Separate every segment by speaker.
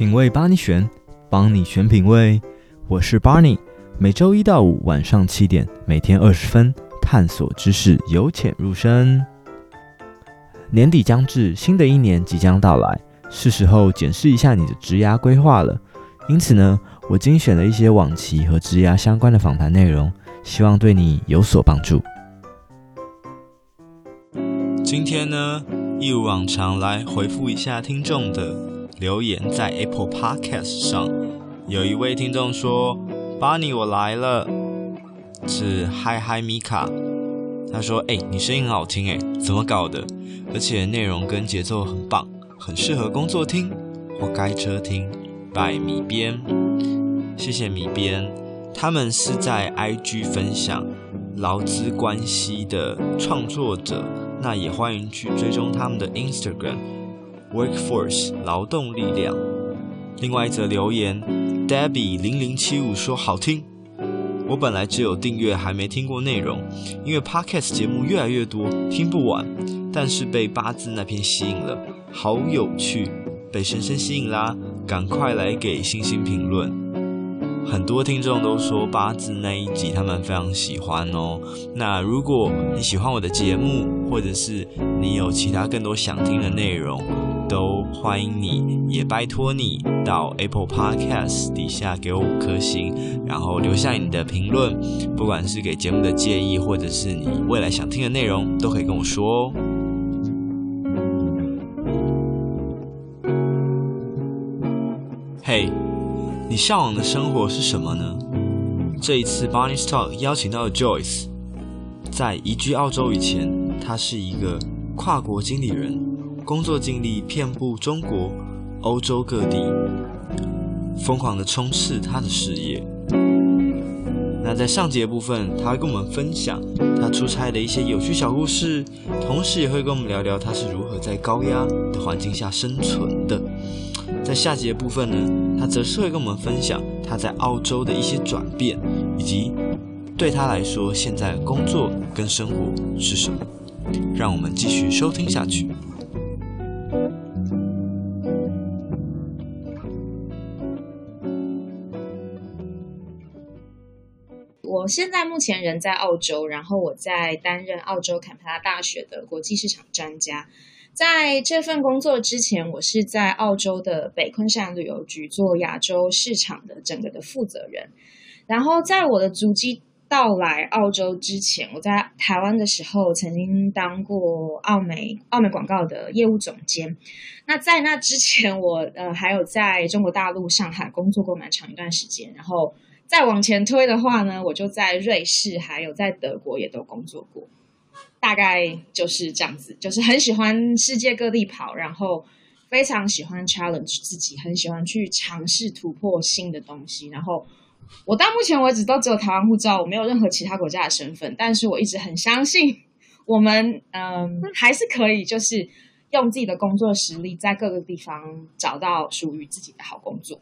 Speaker 1: 品味帮你选，帮你选品味。我是 Barney，每周一到五晚上七点，每天二十分，探索知识，由浅入深。年底将至，新的一年即将到来，是时候检视一下你的职涯规划了。因此呢，我精选了一些往期和职涯相关的访谈内容，希望对你有所帮助。今天呢，一如往常来回复一下听众的留言，在 Apple Podcast 上，有一位听众说：“Barney，我来了。”是嗨嗨米卡，他说：“哎、你声音很好听，哎，怎么搞的？而且内容跟节奏很棒，很适合工作听或开车听。”拜米边，谢谢米边，他们是在 IG 分享劳资关系的创作者。那也欢迎去追踪他们的 Instagram Workforce 劳动力量。另外一则留言，Debbie 零零七五说好听。我本来只有订阅，还没听过内容，因为 Podcast 节目越来越多，听不完。但是被八字那篇吸引了，好有趣，被深深吸引啦！赶快来给星星评论。很多听众都说八字那一集他们非常喜欢哦。那如果你喜欢我的节目，或者是你有其他更多想听的内容，都欢迎你，也拜托你到 Apple Podcast 底下给我五颗星，然后留下你的评论，不管是给节目的建议，或者是你未来想听的内容，都可以跟我说哦。嘿。Hey, 你向往的生活是什么呢？这一次 Barney's Talk 邀请到了 Joyce，在移居澳洲以前，他是一个跨国经理人，工作经历遍布中国、欧洲各地，疯狂的冲刺他的事业。那在上节部分，他会跟我们分享他出差的一些有趣小故事，同时也会跟我们聊聊他是如何在高压的环境下生存的。在下节部分呢，他则是会跟我们分享他在澳洲的一些转变，以及对他来说现在工作跟生活是什么。让我们继续收听下去。
Speaker 2: 现在目前人在澳洲，然后我在担任澳洲坎培拉大学的国际市场专家。在这份工作之前，我是在澳洲的北昆山旅游局做亚洲市场的整个的负责人。然后，在我的足迹到来澳洲之前，我在台湾的时候曾经当过澳美澳美广告的业务总监。那在那之前我，我呃还有在中国大陆上海工作过蛮长一段时间。然后再往前推的话呢，我就在瑞士还有在德国也都工作过。大概就是这样子，就是很喜欢世界各地跑，然后非常喜欢 challenge 自己，很喜欢去尝试突破新的东西。然后我到目前为止都只有台湾护照，我没有任何其他国家的身份，但是我一直很相信我们，嗯，还是可以，就是用自己的工作实力，在各个地方找到属于自己的好工作。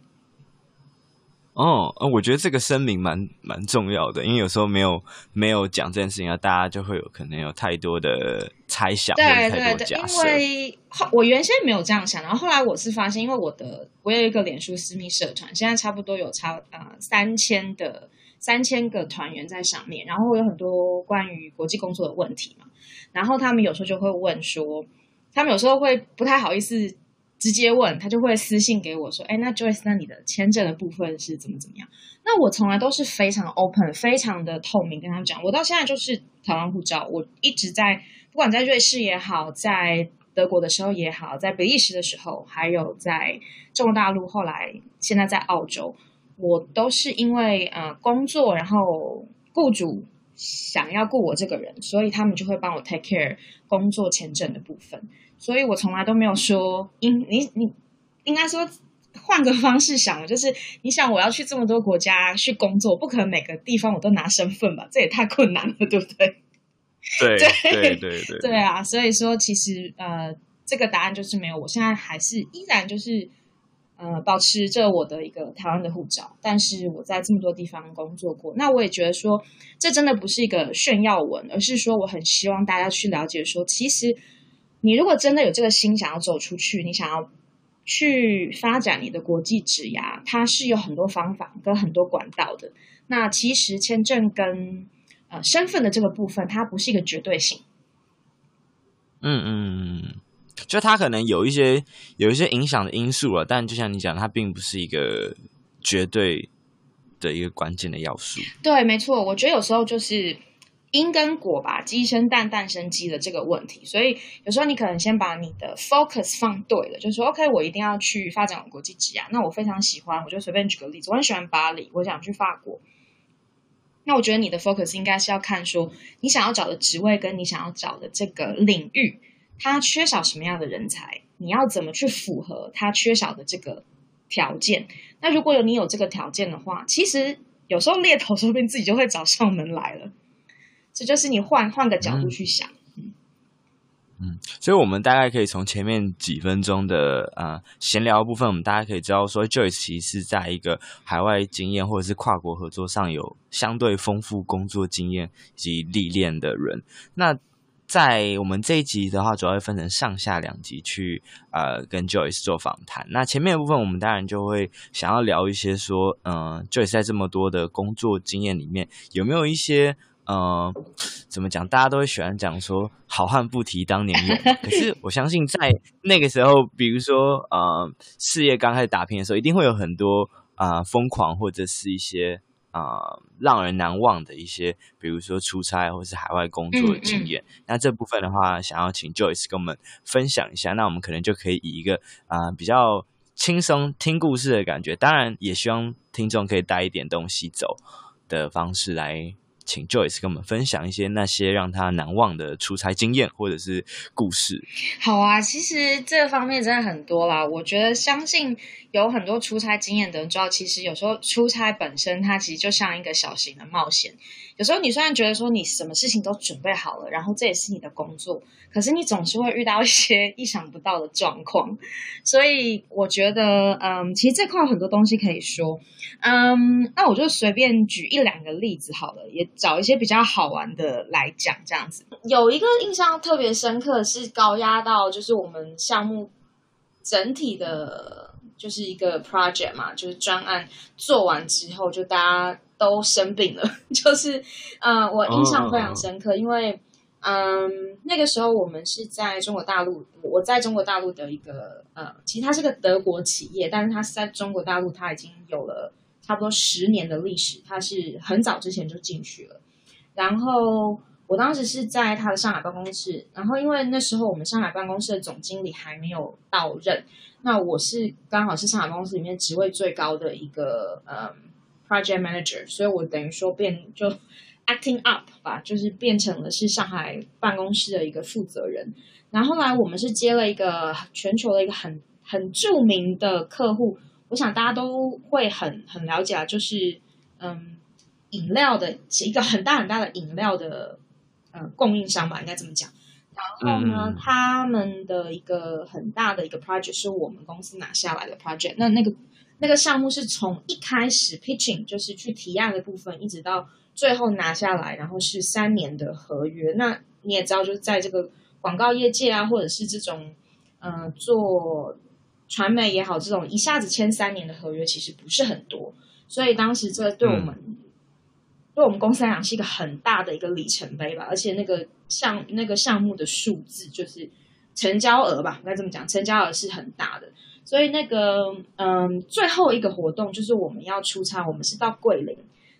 Speaker 1: 哦，我觉得这个声明蛮蛮重要的，因为有时候没有没有讲这件事情啊，大家就会有可能有太多的猜想，对或者太多假设。
Speaker 2: 因为我原先没有这样想，然后后来我是发现，因为我的我有一个脸书私密社团，现在差不多有差呃三千的三千个团员在上面，然后有很多关于国际工作的问题嘛，然后他们有时候就会问说，他们有时候会不太好意思。直接问他就会私信给我说：“哎，那 Joyce，那你的签证的部分是怎么怎么样？”那我从来都是非常 open、非常的透明跟他们讲。我到现在就是台湾护照，我一直在，不管在瑞士也好，在德国的时候也好，在比利时的时候，还有在中国大陆，后来现在在澳洲，我都是因为呃工作，然后雇主想要雇我这个人，所以他们就会帮我 take care 工作签证的部分。所以我从来都没有说，应你你应该说换个方式想，就是你想我要去这么多国家去工作，不可能每个地方我都拿身份吧？这也太困难了，对不对？
Speaker 1: 对对对对对，
Speaker 2: 对啊！所以说，其实呃，这个答案就是没有。我现在还是依然就是呃，保持着我的一个台湾的护照，但是我在这么多地方工作过，那我也觉得说，这真的不是一个炫耀文，而是说我很希望大家去了解说，其实。你如果真的有这个心想要走出去，你想要去发展你的国际职涯，它是有很多方法跟很多管道的。那其实签证跟呃身份的这个部分，它不是一个绝对性。
Speaker 1: 嗯嗯嗯，就它可能有一些有一些影响的因素了，但就像你讲，它并不是一个绝对的一个关键的要素。
Speaker 2: 对，没错，我觉得有时候就是。因跟果吧，鸡生蛋，蛋生鸡的这个问题，所以有时候你可能先把你的 focus 放对了，就是说，OK，我一定要去发展国际职涯。那我非常喜欢，我就随便举个例子，我很喜欢巴黎，我想去法国。那我觉得你的 focus 应该是要看说，你想要找的职位跟你想要找的这个领域，它缺少什么样的人才，你要怎么去符合它缺少的这个条件。那如果有你有这个条件的话，其实有时候猎头说不定自己就会找上门来了。这就是你换换个角度去想，嗯，
Speaker 1: 嗯，所以，我们大概可以从前面几分钟的呃闲聊部分，我们大家可以知道说，Joyce 其实是在一个海外经验或者是跨国合作上有相对丰富工作经验以及历练的人。那在我们这一集的话，主要会分成上下两集去呃跟 Joyce 做访谈。那前面的部分，我们当然就会想要聊一些说，嗯、呃，Joyce 在这么多的工作经验里面，有没有一些。呃，怎么讲？大家都会喜欢讲说“好汉不提当年勇 ”，可是我相信在那个时候，比如说呃，事业刚开始打拼的时候，一定会有很多啊、呃、疯狂或者是一些啊、呃、让人难忘的一些，比如说出差或是海外工作的经验。嗯嗯。那这部分的话，想要请 Joyce 跟我们分享一下。那我们可能就可以以一个啊、呃、比较轻松听故事的感觉，当然也希望听众可以带一点东西走的方式来。请 Joyce 跟我们分享一些那些让他难忘的出差经验或者是故事。
Speaker 2: 好啊，其实这方面真的很多啦。我觉得相信有很多出差经验的人知道，其实有时候出差本身它其实就像一个小型的冒险。有时候你虽然觉得说你什么事情都准备好了，然后这也是你的工作，可是你总是会遇到一些 意想不到的状况。所以我觉得，嗯，其实这块有很多东西可以说。嗯，那我就随便举一两个例子好了，也找一些比较好玩的来讲，这样子。有一个印象特别深刻，是高压到就是我们项目整体的，就是一个 project 嘛，就是专案做完之后，就大家都生病了。就是，嗯，我印象非常深刻，因为，嗯，那个时候我们是在中国大陆，我在中国大陆的一个，呃，其实它是个德国企业，但是它是在中国大陆，它已经有了。差不多十年的历史，他是很早之前就进去了。然后我当时是在他的上海办公室，然后因为那时候我们上海办公室的总经理还没有到任，那我是刚好是上海公室里面职位最高的一个嗯 project manager，所以我等于说变就 acting up 吧，就是变成了是上海办公室的一个负责人。然后后来我们是接了一个全球的一个很很著名的客户。我想大家都会很很了解啊，就是嗯，饮料的一个很大很大的饮料的呃供应商吧，应该这么讲。然后呢，嗯、他们的一个很大的一个 project 是我们公司拿下来的 project。那那个那个项目是从一开始 pitching 就是去提案的部分，一直到最后拿下来，然后是三年的合约。那你也知道，就是在这个广告业界啊，或者是这种呃做。传媒也好，这种一下子签三年的合约其实不是很多，所以当时这对我们、嗯、对我们公司来讲是一个很大的一个里程碑吧。而且那个项那个项目的数字就是成交额吧，应该这么讲，成交额是很大的。所以那个嗯，最后一个活动就是我们要出差，我们是到桂林。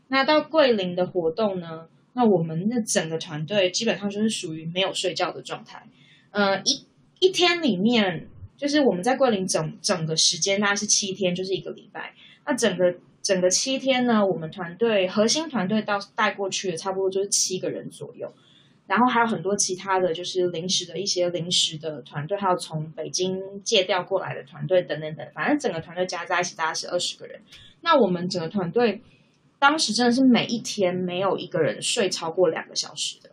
Speaker 2: 那到桂林的活动呢，那我们那整个团队基本上就是属于没有睡觉的状态。嗯，一一天里面。就是我们在桂林整整个时间大概是七天，就是一个礼拜。那整个整个七天呢，我们团队核心团队到带过去的差不多就是七个人左右，然后还有很多其他的就是临时的一些临时的团队，还有从北京借调过来的团队等等等，反正整个团队加在一起大概是二十个人。那我们整个团队当时真的是每一天没有一个人睡超过两个小时的，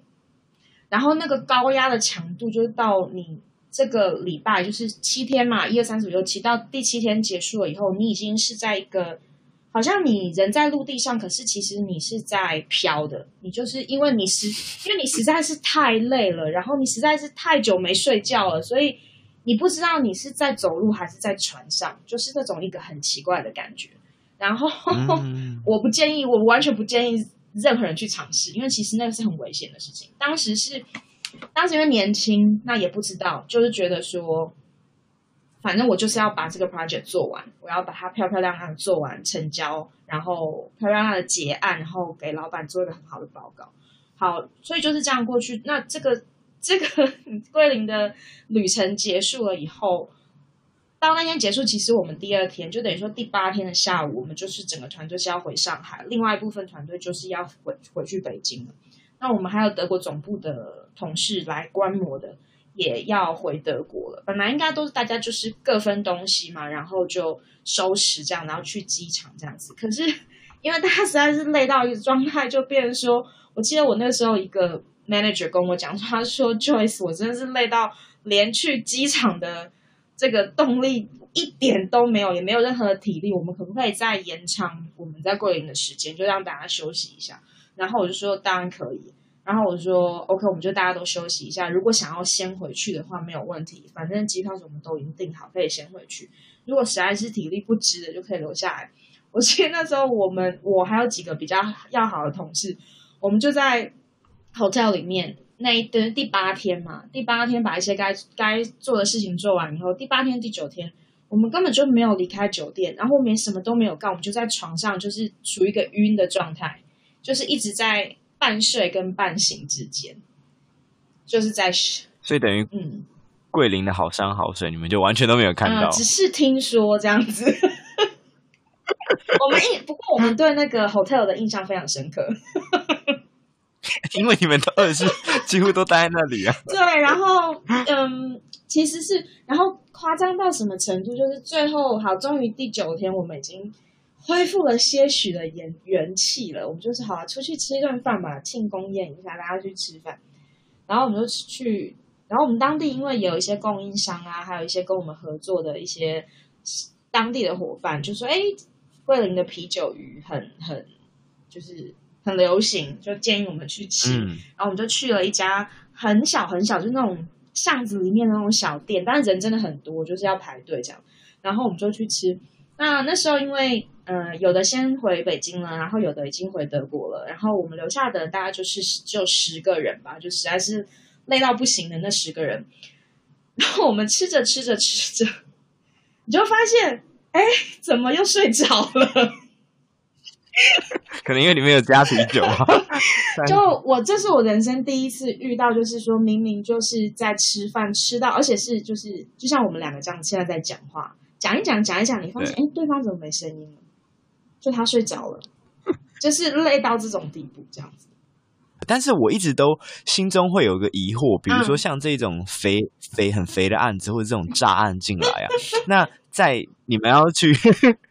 Speaker 2: 然后那个高压的强度就是到你。这个礼拜就是七天嘛，一二三四五六七，到第七天结束了以后，你已经是在一个，好像你人在陆地上，可是其实你是在飘的。你就是因为你实，因为你实在是太累了，然后你实在是太久没睡觉了，所以你不知道你是在走路还是在船上，就是那种一个很奇怪的感觉。然后、嗯、我不建议，我完全不建议任何人去尝试，因为其实那个是很危险的事情。当时是，当时因为年轻，那也不知道，就是觉得说，反正我就是要把这个 project 做完，我要把它漂漂亮亮的做完，成交，然后漂漂亮亮的结案，然后给老板做一个很好的报告。好，所以就是这样过去。那这个 这个桂林的旅程结束了以后。到那天结束，其实我们第二天就等于说第八天的下午，我们就是整个团队是要回上海，另外一部分团队就是要回回去北京了。那我们还有德国总部的同事来观摩的，也要回德国了。本来应该都是大家就是各分东西嘛，然后就收拾这样，然后去机场这样子。可是 因为大家实在是累到一个状态，就变成说，我记得我那时候一个 manager 跟我讲，他说 Joyce，我真的是累到连去机场的。这个动力一点都没有，也没有任何的体力。我们可不可以再延长我们在桂林的时间，就让大家休息一下？然后我就说当然可以。然后我说 OK，我们就大家都休息一下。如果想要先回去的话，没有问题，反正机票什么都已经订好，可以先回去。如果实在是体力不支的，就可以留下来。我记得那时候我们我还有几个比较要好的同事，我们就在 hotel 里面。那一的第八天嘛，第八天把一些该该做的事情做完以后，第八天、第九天，我们根本就没有离开酒店，然后我们什么都没有干，我们就在床上，就是处于一个晕的状态，就是一直在半睡跟半醒之间，就是在，
Speaker 1: 所以等于嗯，桂林的好山好水，你们就完全都没有看到，
Speaker 2: 嗯、只是听说这样子。我们印不过我们对那个 hotel 的印象非常深刻。
Speaker 1: 因为你们都二十几乎都待在那里啊。
Speaker 2: 对，然后嗯，其实是，然后夸张到什么程度？就是最后好，终于第九天，我们已经恢复了些许的元元气了。我们就是好啊，出去吃一顿饭吧，庆功宴一下，大家去吃饭。然后我们就去，然后我们当地因为有一些供应商啊，还有一些跟我们合作的一些当地的伙伴，就说：“哎，桂林的啤酒鱼很很就是。”很流行，就建议我们去吃。嗯、然后我们就去了一家很小很小，就那种巷子里面的那种小店，但是人真的很多，就是要排队这样。然后我们就去吃。那那时候因为呃有的先回北京了，然后有的已经回德国了，然后我们留下的大概就是就十个人吧，就实在是累到不行的那十个人。然后我们吃着吃着吃着，你就发现，哎，怎么又睡着了？
Speaker 1: 可能因为里面有加啤酒啊。
Speaker 2: 就我这是我人生第一次遇到，就是说明明就是在吃饭，吃到而且是就是就像我们两个这样现在在讲话，讲一讲讲一讲，你发现哎对，方怎么没声音了？就他睡着了，就是累到这种地步这样子。
Speaker 1: 但是我一直都心中会有个疑惑，比如说像这种肥、嗯、肥很肥的案子，或者这种炸案进来啊，那在你们要去。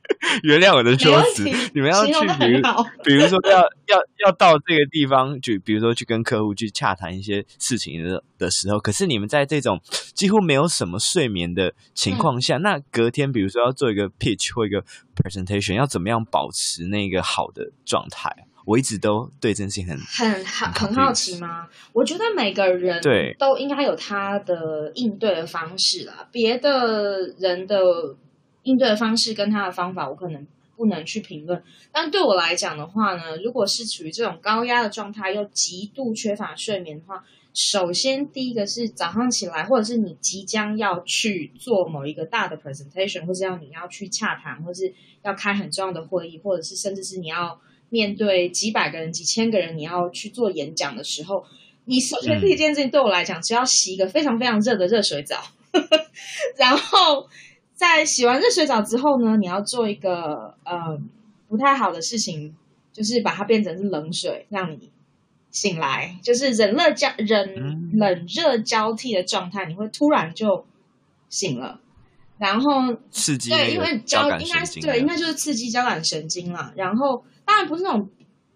Speaker 1: 原谅我的说辞，你们要去，比如比如说要要要到这个地方，就比如说去跟客户去洽谈一些事情的的时候，可是你们在这种几乎没有什么睡眠的情况下，嗯、那隔天比如说要做一个 pitch 或一个 presentation，要怎么样保持那个好的状态？我一直都对这件事情很
Speaker 2: 很好很好奇吗？我觉得每个人对都应该有他的应对的方式啦，别的人的。应对的方式跟他的方法，我可能不能去评论。但对我来讲的话呢，如果是处于这种高压的状态，又极度缺乏睡眠的话，首先第一个是早上起来，或者是你即将要去做某一个大的 presentation，或者要你要去洽谈，或是要开很重要的会议，或者是甚至是你要面对几百个人、几千个人，你要去做演讲的时候，你首先第一件事情对我来讲，只要洗一个非常非常热的热水澡，然后。在洗完热水澡之后呢，你要做一个呃不太好的事情，就是把它变成是冷水，让你醒来，就是冷热交冷冷热交替的状态，你会突然就醒了，然后
Speaker 1: 刺激
Speaker 2: 对，因为交应该是对，应该就是刺激交感神经啦。然后当然不是那种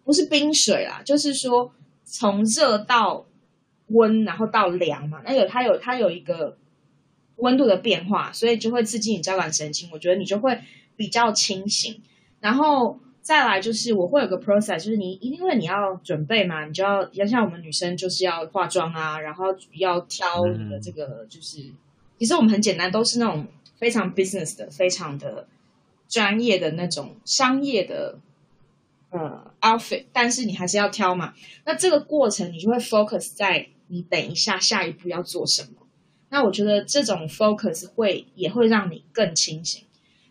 Speaker 2: 不是冰水啦，就是说从热到温，然后到凉嘛，那有它有它有一个。温度的变化，所以就会刺激你交感神经，我觉得你就会比较清醒。然后再来就是我会有个 process，就是你因为你要准备嘛，你就要要像我们女生就是要化妆啊，然后要挑你的这个就是其实我们很简单，都是那种非常 business 的、非常的专业的那种商业的呃 outfit，但是你还是要挑嘛。那这个过程你就会 focus 在你等一下下一步要做什么。那我觉得这种 focus 会也会让你更清醒。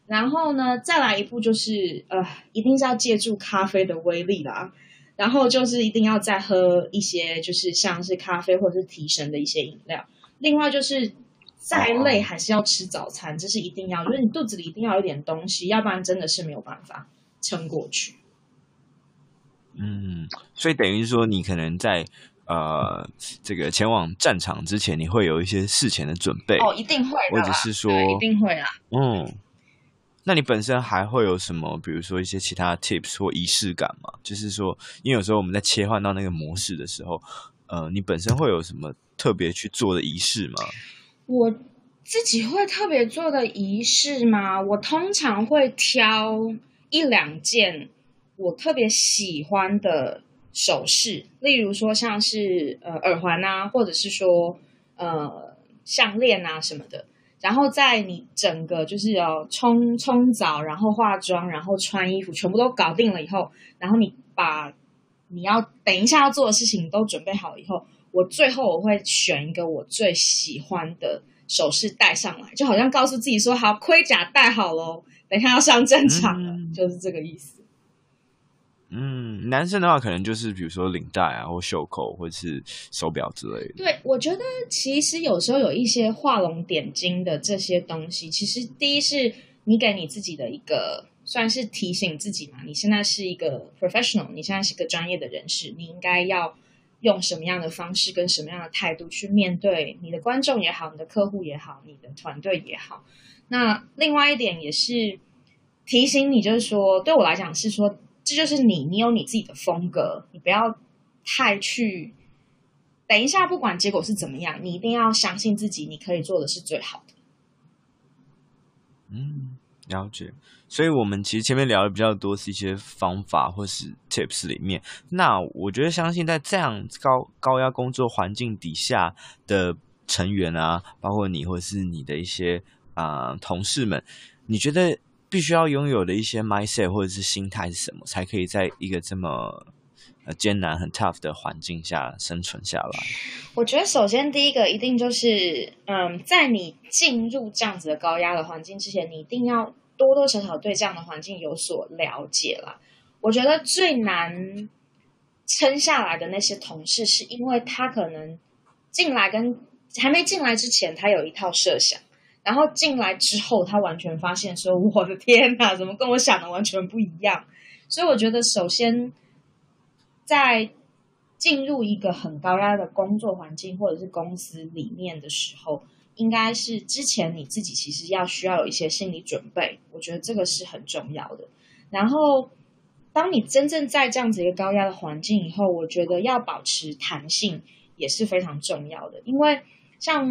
Speaker 2: 然后呢，再来一步就是呃，一定是要借助咖啡的威力啦。然后就是一定要再喝一些，就是像是咖啡或者是提神的一些饮料。另外就是再累还是要吃早餐，哦、这是一定要，就是你肚子里一定要有点东西，要不然真的是没有办法撑过去。
Speaker 1: 嗯，所以等于说你可能在呃这个前往战场之前，你会有一些事前的准备
Speaker 2: 哦，一定会，
Speaker 1: 或者是说
Speaker 2: 一定会啊，
Speaker 1: 嗯。那你本身还会有什么，比如说一些其他的 tips 或仪式感吗？就是说，因为有时候我们在切换到那个模式的时候，呃，你本身会有什么特别去做的仪式吗？
Speaker 2: 我自己会特别做的仪式吗？我通常会挑一两件我特别喜欢的首饰，例如说像是呃耳环啊，或者是说呃项链啊什么的。然后在你整个就是要冲冲澡，然后化妆，然后穿衣服，全部都搞定了以后，然后你把你要等一下要做的事情都准备好以后，我最后我会选一个我最喜欢的首饰戴上来，就好像告诉自己说：“好，盔甲戴好喽，等一下要上战场了。嗯”就是这个意思。
Speaker 1: 嗯，男生的话可能就是比如说领带啊，或袖口，或是手表之类的。
Speaker 2: 对，我觉得其实有时候有一些画龙点睛的这些东西，其实第一是你给你自己的一个算是提醒自己嘛，你现在是一个 professional，你现在是个专业的人士，你应该要用什么样的方式跟什么样的态度去面对你的观众也好，你的客户也好，你的团队也好。那另外一点也是提醒你，就是说对我来讲是说。这就是你，你有你自己的风格，你不要太去。等一下，不管结果是怎么样，你一定要相信自己，你可以做的是最好的。
Speaker 1: 嗯，了解。所以，我们其实前面聊的比较多是一些方法或是 tips 里面。那我觉得，相信在这样高高压工作环境底下的成员啊，包括你或是你的一些啊、同事们，你觉得？必须要拥有的一些 mindset 或者是心态是什么，才可以在一个这么呃艰难、很 tough 的环境下生存下来？
Speaker 2: 我觉得首先第一个一定就是，嗯，在你进入这样子的高压的环境之前，你一定要多多少少对这样的环境有所了解啦。我觉得最难撑下来的那些同事，是因为他可能进来跟还没进来之前，他有一套设想。然后进来之后，他完全发现说：“我的天哪，怎么跟我想的完全不一样？”所以我觉得，首先在进入一个很高压的工作环境或者是公司里面的时候，应该是之前你自己其实要需要有一些心理准备。我觉得这个是很重要的。然后，当你真正在这样子一个高压的环境以后，我觉得要保持弹性也是非常重要的，因为像。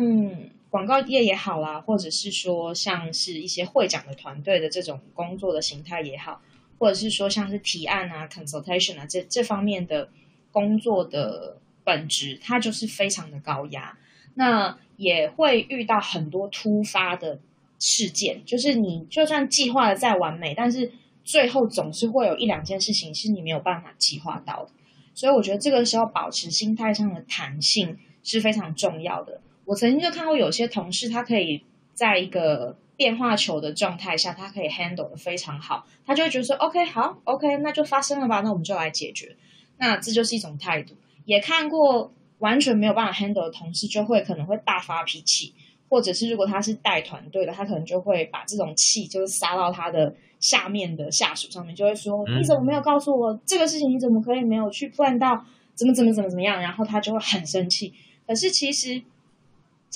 Speaker 2: 广告业也好啦，或者是说像是一些会长的团队的这种工作的形态也好，或者是说像是提案啊、consultation 啊这这方面的工作的本质，它就是非常的高压。那也会遇到很多突发的事件，就是你就算计划的再完美，但是最后总是会有一两件事情是你没有办法计划到的。所以我觉得这个时候保持心态上的弹性是非常重要的。我曾经就看过有些同事，他可以在一个变化球的状态下，他可以 handle 得非常好，他就会觉得说，OK，好，OK，那就发生了吧，那我们就来解决。那这就是一种态度。也看过完全没有办法 handle 的同事，就会可能会大发脾气，或者是如果他是带团队的，他可能就会把这种气就是撒到他的下面的下属上面，就会说，你怎么没有告诉我这个事情？你怎么可以没有去办到？怎么怎么怎么怎么样？然后他就会很生气。可是其实。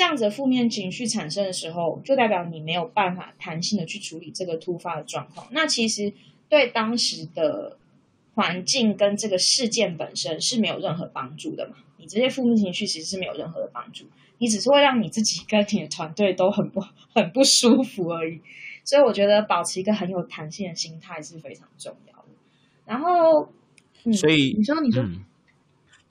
Speaker 2: 这样子的负面情绪产生的时候，就代表你没有办法弹性的去处理这个突发的状况。那其实对当时的环境跟这个事件本身是没有任何帮助的嘛？你这些负面情绪其实是没有任何的帮助，你只是会让你自己跟你的团队都很不很不舒服而已。所以我觉得保持一个很有弹性的心态是非常重要的。然后，嗯
Speaker 1: 所以
Speaker 2: 你说，你说。
Speaker 1: 嗯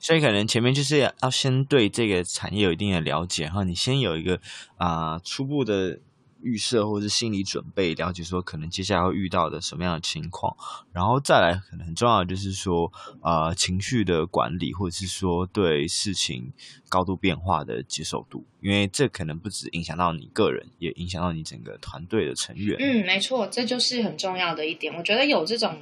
Speaker 1: 所以可能前面就是要先对这个产业有一定的了解，然后你先有一个啊、初步的预设或者是心理准备，了解说可能接下来会遇到的什么样的情况，然后再来可能很重要的就是说呃情绪的管理，或者是说对事情高度变化的接受度，因为这可能不只影响到你个人，也影响到你整个团队的成员。
Speaker 2: 嗯，没错，这就是很重要的一点。我觉得有这种。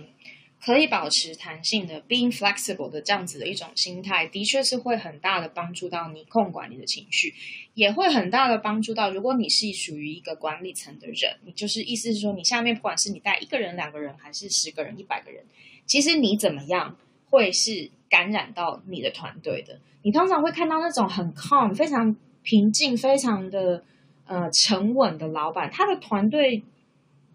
Speaker 2: 可以保持弹性的，being flexible 的这样子的一种心态，的确是会很大的帮助到你控管你的情绪，也会很大的帮助到，如果你是属于一个管理层的人，你就是意思是说，你下面不管是你带一个人、两个人，还是十个人、一百个人，其实你怎么样会是感染到你的团队的。你通常会看到那种很 calm、非常平静、非常的呃沉稳的老板，他的团队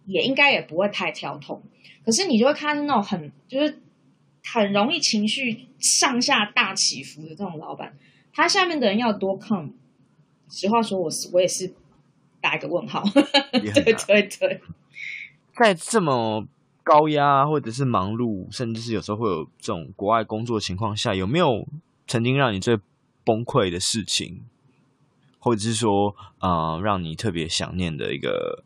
Speaker 2: 也应该也不会太跳痛。可是你就会看到那种很就是很容易情绪上下大起伏的这种老板，他下面的人要多 calm。实话说，我是我也是打一个问号。对对对，
Speaker 1: 在这么高压或者是忙碌，甚至是有时候会有这种国外工作情况下，有没有曾经让你最崩溃的事情，或者是说呃让你特别想念的一个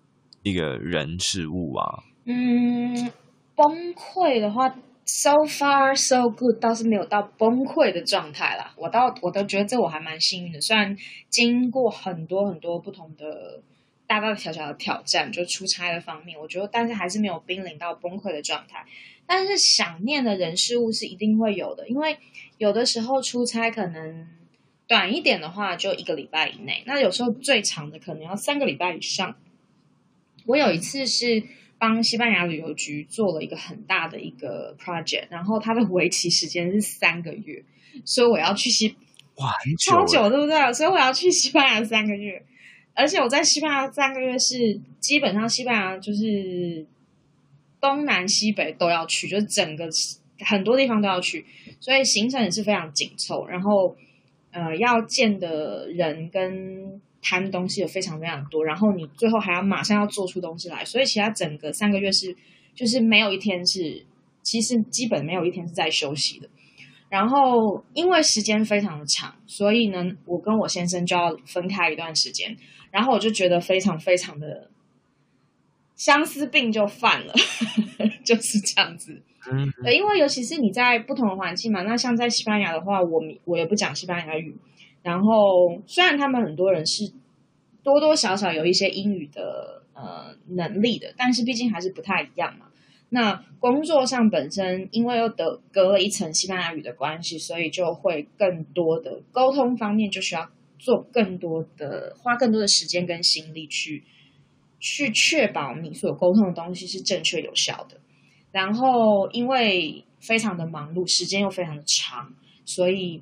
Speaker 1: 一个人事物啊？
Speaker 2: 嗯。崩溃的话，so far so good，倒是没有到崩溃的状态啦。我倒我都觉得这我还蛮幸运的，虽然经过很多很多不同的大大小小的挑战，就出差的方面，我觉得，但是还是没有濒临到崩溃的状态。但是想念的人事物是一定会有的，因为有的时候出差可能短一点的话，就一个礼拜以内；那有时候最长的可能要三个礼拜以上。我有一次是。帮西班牙旅游局做了一个很大的一个 project，然后它的为期时间是三个月，所以我要去西
Speaker 1: 哇，很久，
Speaker 2: 超久，对不对？所以我要去西班牙三个月，而且我在西班牙三个月是基本上西班牙就是东南西北都要去，就是整个很多地方都要去，所以行程也是非常紧凑，然后呃要见的人跟。谈东西也非常非常多，然后你最后还要马上要做出东西来，所以其他整个三个月是就是没有一天是，其实基本没有一天是在休息的。然后因为时间非常的长，所以呢，我跟我先生就要分开一段时间，然后我就觉得非常非常的相思病就犯了，就是这样子。嗯，对，因为尤其是你在不同的环境嘛，那像在西班牙的话，我我也不讲西班牙语。然后，虽然他们很多人是多多少少有一些英语的呃能力的，但是毕竟还是不太一样嘛。那工作上本身因为又得隔了一层西班牙语的关系，所以就会更多的沟通方面就需要做更多的花更多的时间跟心力去去确保你所沟通的东西是正确有效的。然后因为非常的忙碌，时间又非常的长，所以。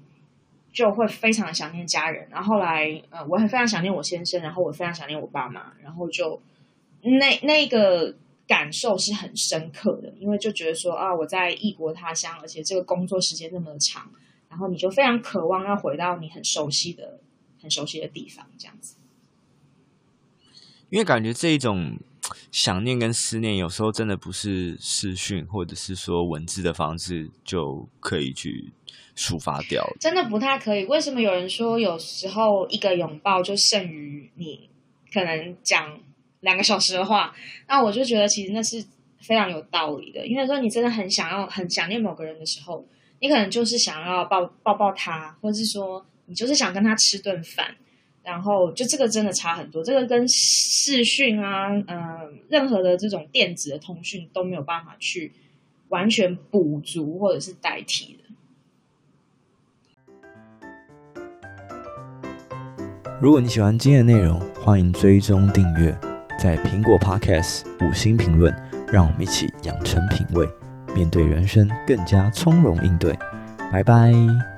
Speaker 2: 就会非常想念家人，然后后来，呃，我很非常想念我先生，然后我非常想念我爸妈，然后就那那个感受是很深刻的，因为就觉得说啊，我在异国他乡，而且这个工作时间那么长，然后你就非常渴望要回到你很熟悉的、很熟悉的地方，这样子。
Speaker 1: 因为感觉这一种想念跟思念，有时候真的不是视讯或者是说文字的方式就可以去。抒发掉，
Speaker 2: 真的不太可以。为什么有人说有时候一个拥抱就胜于你可能讲两个小时的话？那我就觉得其实那是非常有道理的。因为说你真的很想要、很想念某个人的时候，你可能就是想要抱抱抱他，或者是说你就是想跟他吃顿饭，然后就这个真的差很多。这个跟视讯啊，嗯、任何的这种电子的通讯都没有办法去完全补足或者是代替的。
Speaker 1: 如果你喜欢今天的内容，欢迎追踪订阅，在苹果 Podcast 五星评论，让我们一起养成品味，面对人生更加从容应对。拜拜。